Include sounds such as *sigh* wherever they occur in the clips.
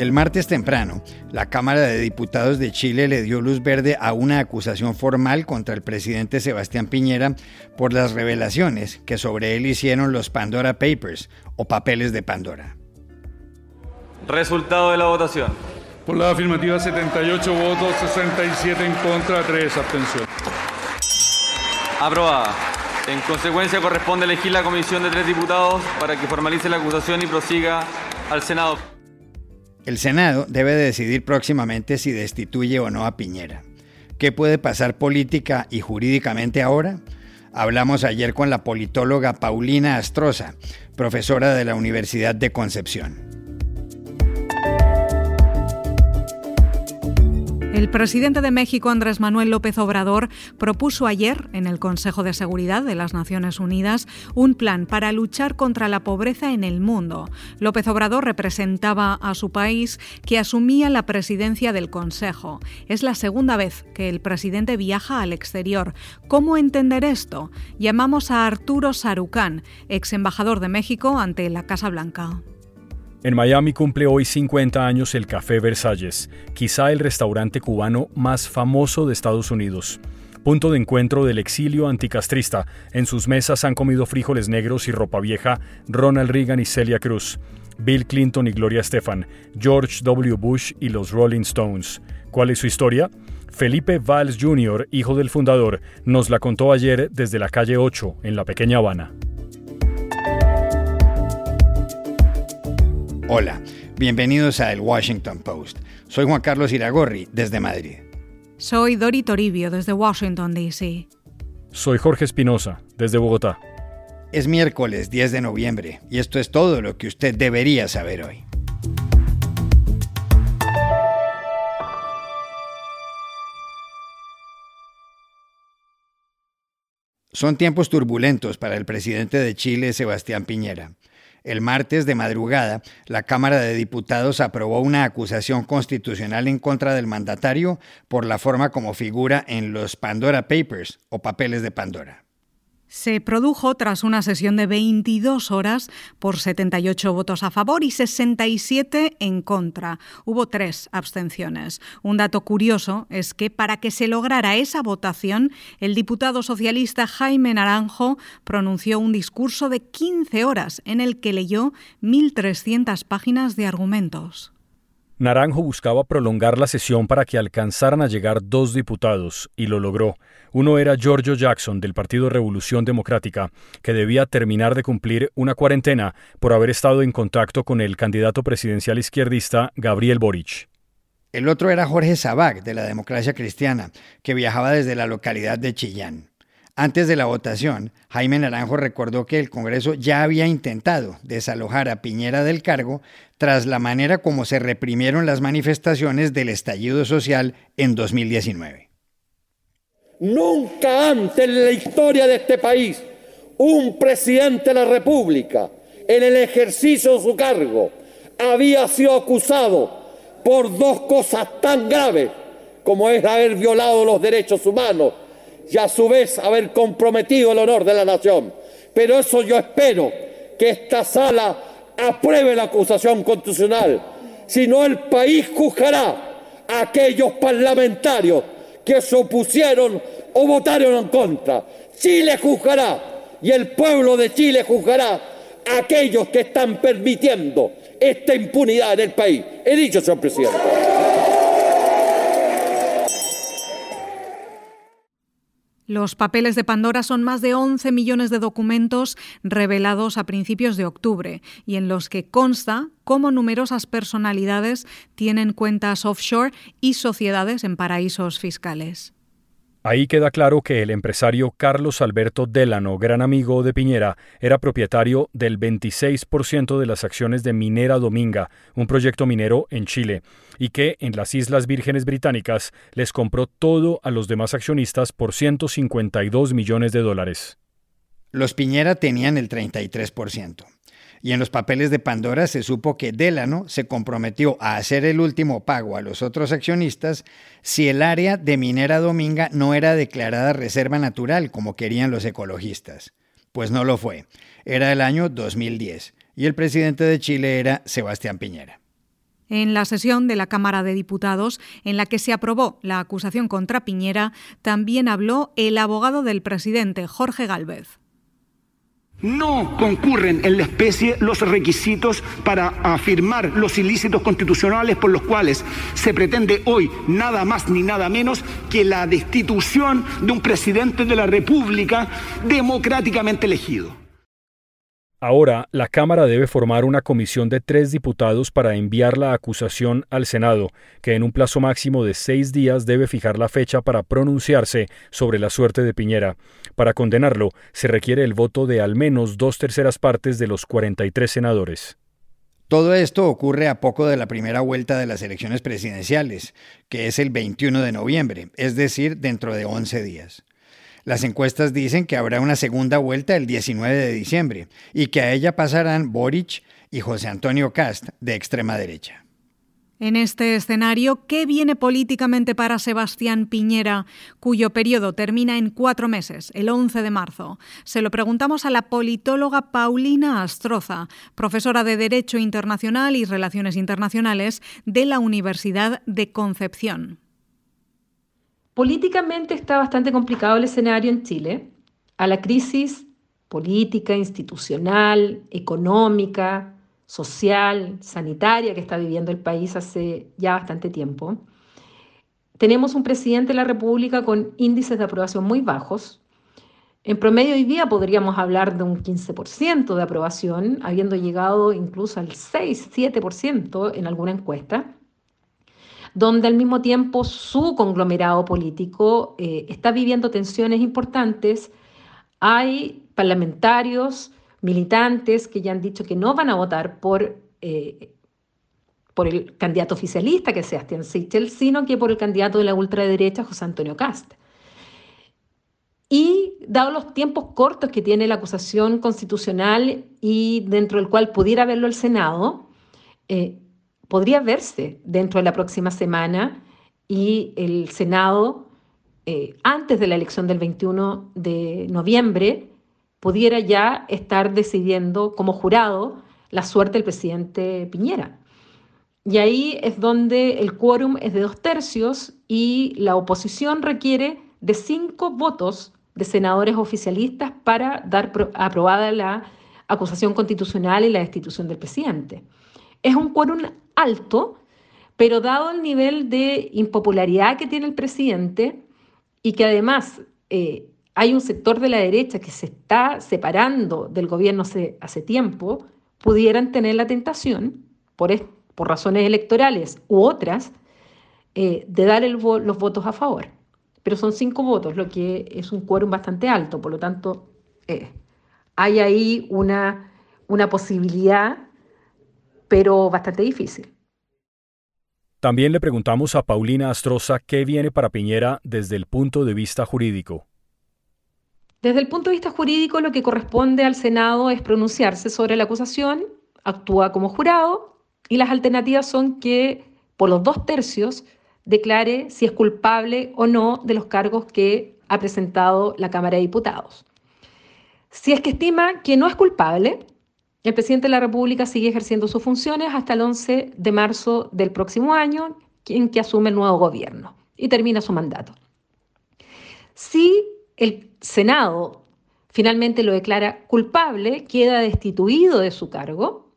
El martes temprano, la Cámara de Diputados de Chile le dio luz verde a una acusación formal contra el presidente Sebastián Piñera por las revelaciones que sobre él hicieron los Pandora Papers o papeles de Pandora. Resultado de la votación. Por la afirmativa 78 votos, 67 en contra, 3 abstenciones. Aprobada. En consecuencia corresponde elegir la comisión de tres diputados para que formalice la acusación y prosiga al Senado. El Senado debe decidir próximamente si destituye o no a Piñera. ¿Qué puede pasar política y jurídicamente ahora? Hablamos ayer con la politóloga Paulina Astroza, profesora de la Universidad de Concepción. El presidente de México, Andrés Manuel López Obrador, propuso ayer en el Consejo de Seguridad de las Naciones Unidas un plan para luchar contra la pobreza en el mundo. López Obrador representaba a su país que asumía la presidencia del Consejo. Es la segunda vez que el presidente viaja al exterior. ¿Cómo entender esto? Llamamos a Arturo Sarucán, ex embajador de México ante la Casa Blanca. En Miami cumple hoy 50 años el Café Versalles, quizá el restaurante cubano más famoso de Estados Unidos. Punto de encuentro del exilio anticastrista. En sus mesas han comido frijoles negros y ropa vieja Ronald Reagan y Celia Cruz, Bill Clinton y Gloria Estefan, George W. Bush y los Rolling Stones. ¿Cuál es su historia? Felipe Valls Jr., hijo del fundador, nos la contó ayer desde la calle 8, en la pequeña Habana. Hola, bienvenidos a El Washington Post. Soy Juan Carlos Iragorri, desde Madrid. Soy Dori Toribio, desde Washington, D.C. Soy Jorge Espinosa, desde Bogotá. Es miércoles 10 de noviembre y esto es todo lo que usted debería saber hoy. Son tiempos turbulentos para el presidente de Chile, Sebastián Piñera. El martes de madrugada, la Cámara de Diputados aprobó una acusación constitucional en contra del mandatario por la forma como figura en los Pandora Papers o papeles de Pandora se produjo tras una sesión de 22 horas por 78 votos a favor y 67 en contra. Hubo tres abstenciones. Un dato curioso es que para que se lograra esa votación, el diputado socialista Jaime Naranjo pronunció un discurso de 15 horas en el que leyó 1.300 páginas de argumentos. Naranjo buscaba prolongar la sesión para que alcanzaran a llegar dos diputados, y lo logró. Uno era Giorgio Jackson, del Partido Revolución Democrática, que debía terminar de cumplir una cuarentena por haber estado en contacto con el candidato presidencial izquierdista Gabriel Boric. El otro era Jorge Sabac, de la Democracia Cristiana, que viajaba desde la localidad de Chillán. Antes de la votación, Jaime Naranjo recordó que el Congreso ya había intentado desalojar a Piñera del cargo tras la manera como se reprimieron las manifestaciones del estallido social en 2019. Nunca antes en la historia de este país un presidente de la República en el ejercicio de su cargo había sido acusado por dos cosas tan graves como es haber violado los derechos humanos y a su vez haber comprometido el honor de la nación. Pero eso yo espero que esta sala apruebe la acusación constitucional. Si no, el país juzgará a aquellos parlamentarios que se opusieron o votaron en contra. Chile juzgará y el pueblo de Chile juzgará a aquellos que están permitiendo esta impunidad en el país. He dicho, señor presidente. Los papeles de Pandora son más de 11 millones de documentos revelados a principios de octubre y en los que consta cómo numerosas personalidades tienen cuentas offshore y sociedades en paraísos fiscales. Ahí queda claro que el empresario Carlos Alberto Delano, gran amigo de Piñera, era propietario del 26% de las acciones de Minera Dominga, un proyecto minero en Chile, y que en las Islas Vírgenes Británicas les compró todo a los demás accionistas por 152 millones de dólares. Los Piñera tenían el 33% y en los papeles de Pandora se supo que Delano se comprometió a hacer el último pago a los otros accionistas si el área de Minera Dominga no era declarada reserva natural como querían los ecologistas. Pues no lo fue. Era el año 2010 y el presidente de Chile era Sebastián Piñera. En la sesión de la Cámara de Diputados, en la que se aprobó la acusación contra Piñera, también habló el abogado del presidente, Jorge Galvez. No concurren en la especie los requisitos para afirmar los ilícitos constitucionales por los cuales se pretende hoy nada más ni nada menos que la destitución de un presidente de la República democráticamente elegido. Ahora, la Cámara debe formar una comisión de tres diputados para enviar la acusación al Senado, que en un plazo máximo de seis días debe fijar la fecha para pronunciarse sobre la suerte de Piñera. Para condenarlo, se requiere el voto de al menos dos terceras partes de los 43 senadores. Todo esto ocurre a poco de la primera vuelta de las elecciones presidenciales, que es el 21 de noviembre, es decir, dentro de 11 días. Las encuestas dicen que habrá una segunda vuelta el 19 de diciembre y que a ella pasarán Boric y José Antonio Cast de extrema derecha. En este escenario, ¿qué viene políticamente para Sebastián Piñera, cuyo periodo termina en cuatro meses, el 11 de marzo? Se lo preguntamos a la politóloga Paulina Astroza, profesora de Derecho Internacional y Relaciones Internacionales de la Universidad de Concepción. Políticamente está bastante complicado el escenario en Chile. A la crisis política, institucional, económica, social, sanitaria que está viviendo el país hace ya bastante tiempo. Tenemos un presidente de la República con índices de aprobación muy bajos. En promedio hoy día podríamos hablar de un 15% de aprobación, habiendo llegado incluso al 6-7% en alguna encuesta donde al mismo tiempo su conglomerado político eh, está viviendo tensiones importantes. Hay parlamentarios, militantes que ya han dicho que no van a votar por, eh, por el candidato oficialista que es Sebastián Sichel, sino que por el candidato de la ultraderecha, José Antonio Cast. Y dado los tiempos cortos que tiene la acusación constitucional y dentro del cual pudiera verlo el Senado, eh, podría verse dentro de la próxima semana y el Senado, eh, antes de la elección del 21 de noviembre, pudiera ya estar decidiendo como jurado la suerte del presidente Piñera. Y ahí es donde el quórum es de dos tercios y la oposición requiere de cinco votos de senadores oficialistas para dar aprobada la acusación constitucional y la destitución del presidente. Es un quórum alto, pero dado el nivel de impopularidad que tiene el presidente y que además eh, hay un sector de la derecha que se está separando del gobierno hace, tiempo, pudieran tener la tentación, por, por razones electorales u otras, eh, de dar los votos a favor. Pero son cinco votos, lo que es un quórum bastante alto, por lo tanto, eh, hay ahí una, una posibilidad pero bastante difícil. También le preguntamos a Paulina Astroza qué viene para Piñera desde el punto de vista jurídico. Desde el punto de vista jurídico, lo que corresponde al Senado es pronunciarse sobre la acusación, actúa como jurado y las alternativas son que por los dos tercios declare si es culpable o no de los cargos que ha presentado la Cámara de Diputados. Si es que estima que no es culpable, el presidente de la República sigue ejerciendo sus funciones hasta el 11 de marzo del próximo año, en que asume el nuevo gobierno y termina su mandato. Si el Senado finalmente lo declara culpable, queda destituido de su cargo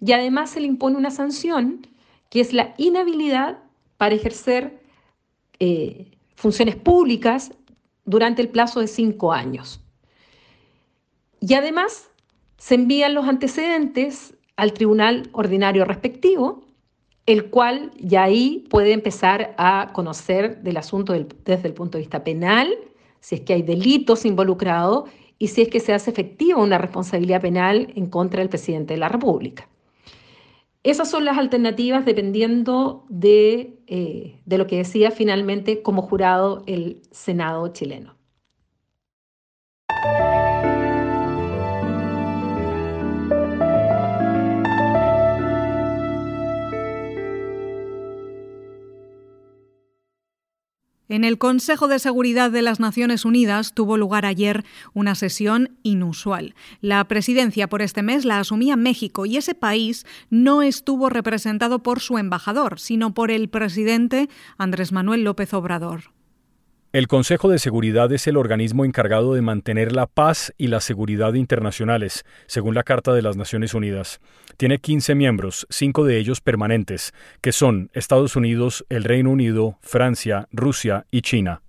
y además se le impone una sanción que es la inhabilidad para ejercer eh, funciones públicas durante el plazo de cinco años. Y además se envían los antecedentes al tribunal ordinario respectivo, el cual ya ahí puede empezar a conocer del asunto desde el punto de vista penal, si es que hay delitos involucrados y si es que se hace efectiva una responsabilidad penal en contra del presidente de la República. Esas son las alternativas dependiendo de, eh, de lo que decía finalmente como jurado el Senado chileno. En el Consejo de Seguridad de las Naciones Unidas tuvo lugar ayer una sesión inusual. La presidencia por este mes la asumía México y ese país no estuvo representado por su embajador, sino por el presidente Andrés Manuel López Obrador. El Consejo de Seguridad es el organismo encargado de mantener la paz y la seguridad internacionales, según la Carta de las Naciones Unidas. Tiene 15 miembros, cinco de ellos permanentes, que son Estados Unidos, el Reino Unido, Francia, Rusia y China.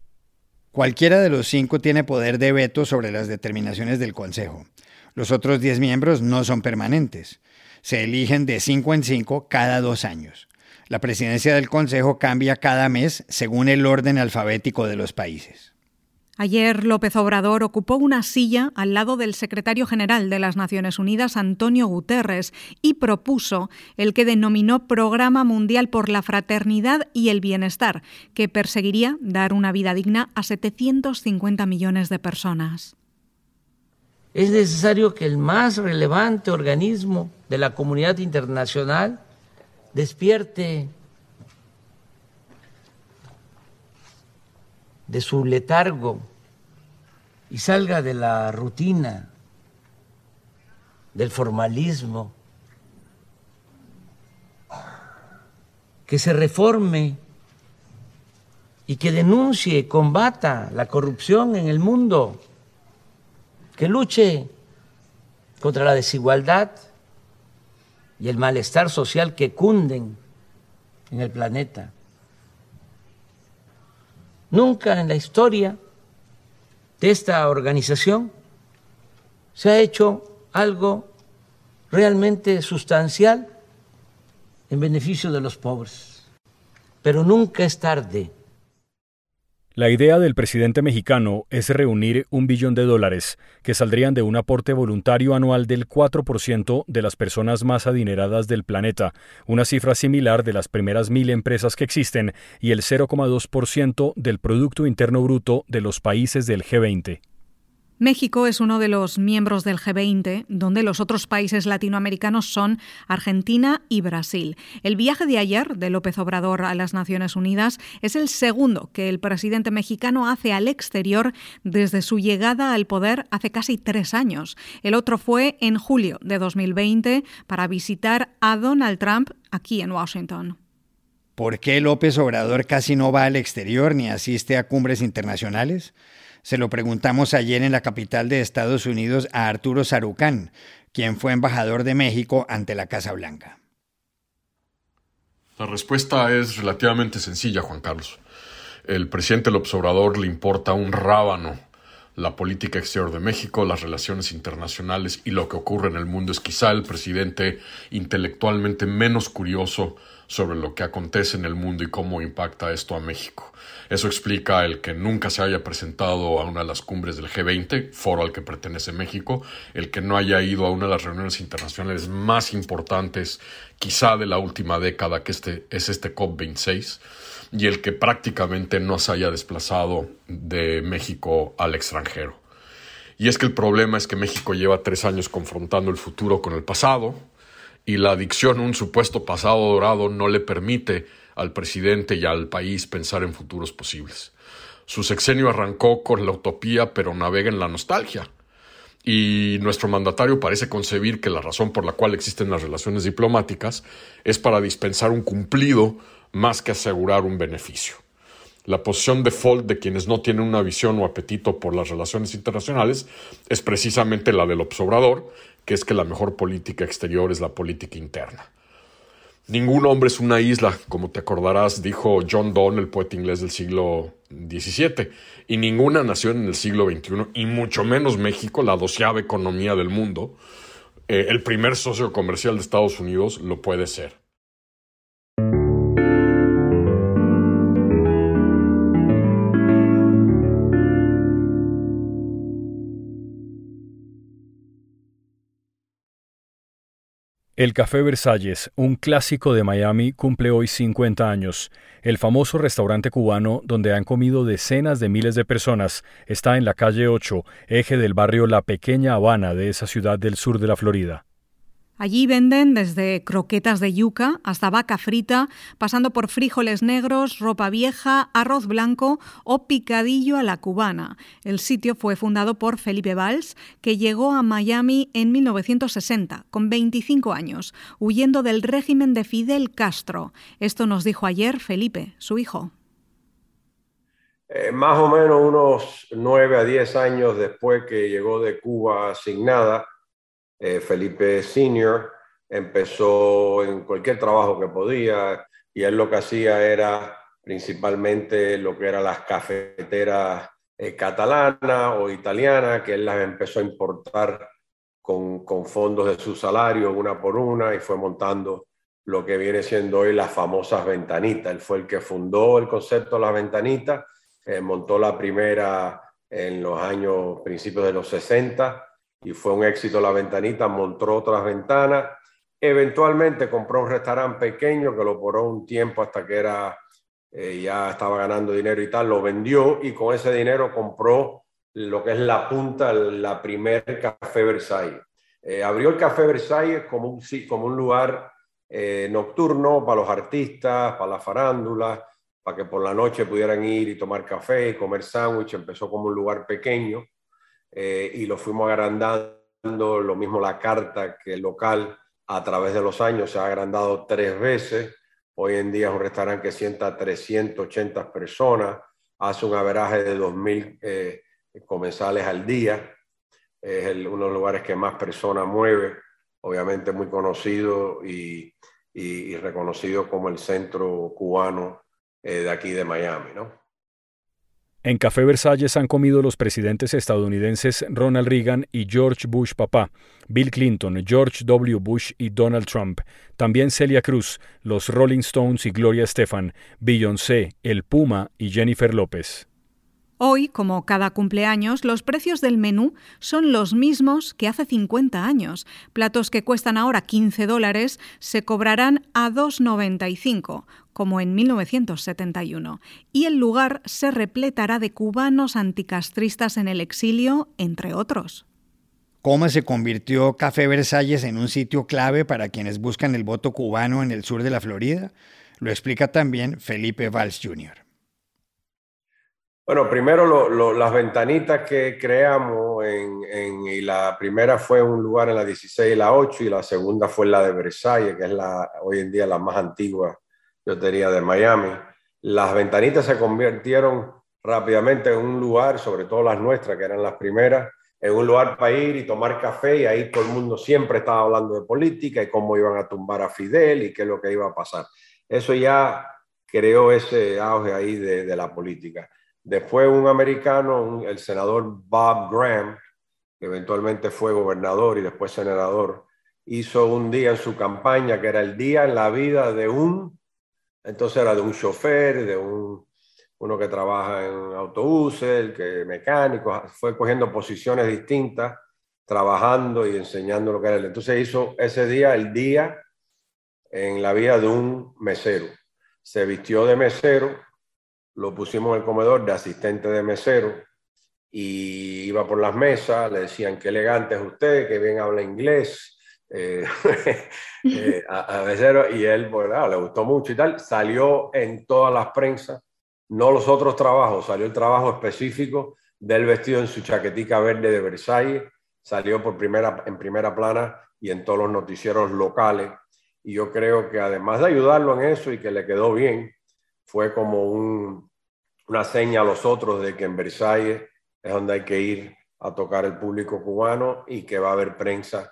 Cualquiera de los cinco tiene poder de veto sobre las determinaciones del Consejo. Los otros 10 miembros no son permanentes. Se eligen de cinco en cinco cada dos años. La presidencia del Consejo cambia cada mes según el orden alfabético de los países. Ayer López Obrador ocupó una silla al lado del secretario general de las Naciones Unidas, Antonio Guterres, y propuso el que denominó Programa Mundial por la Fraternidad y el Bienestar, que perseguiría dar una vida digna a 750 millones de personas. Es necesario que el más relevante organismo de la comunidad internacional despierte de su letargo y salga de la rutina, del formalismo, que se reforme y que denuncie, combata la corrupción en el mundo, que luche contra la desigualdad y el malestar social que cunden en el planeta. Nunca en la historia de esta organización se ha hecho algo realmente sustancial en beneficio de los pobres. Pero nunca es tarde la idea del presidente mexicano es reunir un billón de dólares, que saldrían de un aporte voluntario anual del 4% de las personas más adineradas del planeta, una cifra similar de las primeras mil empresas que existen y el 0,2% del Producto Interno Bruto de los países del G20. México es uno de los miembros del G20, donde los otros países latinoamericanos son Argentina y Brasil. El viaje de ayer de López Obrador a las Naciones Unidas es el segundo que el presidente mexicano hace al exterior desde su llegada al poder hace casi tres años. El otro fue en julio de 2020 para visitar a Donald Trump aquí en Washington. ¿Por qué López Obrador casi no va al exterior ni asiste a cumbres internacionales? Se lo preguntamos ayer en la capital de Estados Unidos a Arturo Sarucán, quien fue embajador de México ante la Casa Blanca. La respuesta es relativamente sencilla, Juan Carlos. El presidente López Obrador le importa un rábano la política exterior de México, las relaciones internacionales y lo que ocurre en el mundo. Es quizá el presidente intelectualmente menos curioso sobre lo que acontece en el mundo y cómo impacta esto a México. Eso explica el que nunca se haya presentado a una de las cumbres del G20, foro al que pertenece México, el que no haya ido a una de las reuniones internacionales más importantes quizá de la última década, que este, es este COP26 y el que prácticamente no se haya desplazado de México al extranjero. Y es que el problema es que México lleva tres años confrontando el futuro con el pasado y la adicción a un supuesto pasado dorado no le permite al presidente y al país pensar en futuros posibles. Su sexenio arrancó con la utopía pero navega en la nostalgia. Y nuestro mandatario parece concebir que la razón por la cual existen las relaciones diplomáticas es para dispensar un cumplido más que asegurar un beneficio. La posición default de quienes no tienen una visión o apetito por las relaciones internacionales es precisamente la del obsobrador, que es que la mejor política exterior es la política interna. Ningún hombre es una isla, como te acordarás, dijo John Donne, el poeta inglés del siglo XVII, y ninguna nación en el siglo XXI, y mucho menos México, la doceava economía del mundo, eh, el primer socio comercial de Estados Unidos, lo puede ser. El Café Versalles, un clásico de Miami, cumple hoy 50 años. El famoso restaurante cubano donde han comido decenas de miles de personas está en la calle 8, eje del barrio La Pequeña Habana de esa ciudad del sur de la Florida. Allí venden desde croquetas de yuca hasta vaca frita, pasando por frijoles negros, ropa vieja, arroz blanco o picadillo a la cubana. El sitio fue fundado por Felipe Valls, que llegó a Miami en 1960, con 25 años, huyendo del régimen de Fidel Castro. Esto nos dijo ayer Felipe, su hijo. Eh, más o menos unos nueve a diez años después que llegó de Cuba sin nada, eh, Felipe Senior empezó en cualquier trabajo que podía y él lo que hacía era principalmente lo que eran las cafeteras eh, catalanas o italianas, que él las empezó a importar con, con fondos de su salario una por una y fue montando lo que viene siendo hoy las famosas ventanitas. Él fue el que fundó el concepto de las ventanitas eh, montó la primera en los años, principios de los 60 y fue un éxito la ventanita, montó otras ventanas. Eventualmente compró un restaurante pequeño que lo poró un tiempo hasta que era, eh, ya estaba ganando dinero y tal, lo vendió y con ese dinero compró lo que es la punta, la primer Café Versailles. Eh, abrió el Café Versailles como un, como un lugar nocturno para los artistas, para las farándulas, para que por la noche pudieran ir y tomar café y comer sándwich. Empezó como un lugar pequeño eh, y lo fuimos agrandando, lo mismo la carta que el local a través de los años se ha agrandado tres veces. Hoy en día es un restaurante que sienta 380 personas, hace un averaje de 2.000 eh, comensales al día. Es uno de los lugares que más personas mueve, obviamente muy conocido y, y reconocido como el centro cubano eh, de aquí de Miami, ¿no? En Café Versalles han comido los presidentes estadounidenses Ronald Reagan y George Bush papá, Bill Clinton, George W. Bush y Donald Trump, también Celia Cruz, los Rolling Stones y Gloria Estefan, Beyoncé, El Puma y Jennifer López. Hoy, como cada cumpleaños, los precios del menú son los mismos que hace 50 años. Platos que cuestan ahora 15 dólares se cobrarán a 2,95, como en 1971, y el lugar se repletará de cubanos anticastristas en el exilio, entre otros. ¿Cómo se convirtió Café Versalles en un sitio clave para quienes buscan el voto cubano en el sur de la Florida? Lo explica también Felipe Valls Jr. Bueno, primero las ventanitas que creamos, en, y la primera fue un lugar en la 16 y la 8, y la segunda fue la de Versalles, que es la, hoy en día la más antigua, yo diría, de Miami. Las ventanitas se convirtieron rápidamente en un lugar, sobre todo las nuestras, que eran las primeras, en un lugar para ir y tomar café, y ahí todo el mundo siempre estaba hablando de política y cómo iban a tumbar a Fidel y qué es lo que iba a pasar. Eso ya creó ese auge ahí de, de la política. Después un americano, el senador Bob Graham, que eventualmente fue gobernador y después senador, hizo un día en su campaña que era el día en la vida de un, entonces era de un chofer, de un, uno que trabaja en autobuses, el que mecánico, fue cogiendo posiciones distintas, trabajando y enseñando lo que era. Entonces hizo ese día el día en la vida de un mesero. Se vistió de mesero lo pusimos en el comedor de asistente de mesero y iba por las mesas, le decían qué elegante es usted, que bien habla inglés, eh, *laughs* eh, a, mesero, y él, pues, le gustó mucho y tal, salió en todas las prensas, no los otros trabajos, salió el trabajo específico del vestido en su chaquetica verde de Versailles, salió por primera, en primera plana y en todos los noticieros locales, y yo creo que además de ayudarlo en eso y que le quedó bien, fue como una seña a los otros de que en Versalles es donde hay que ir a tocar el público cubano y que va a haber prensa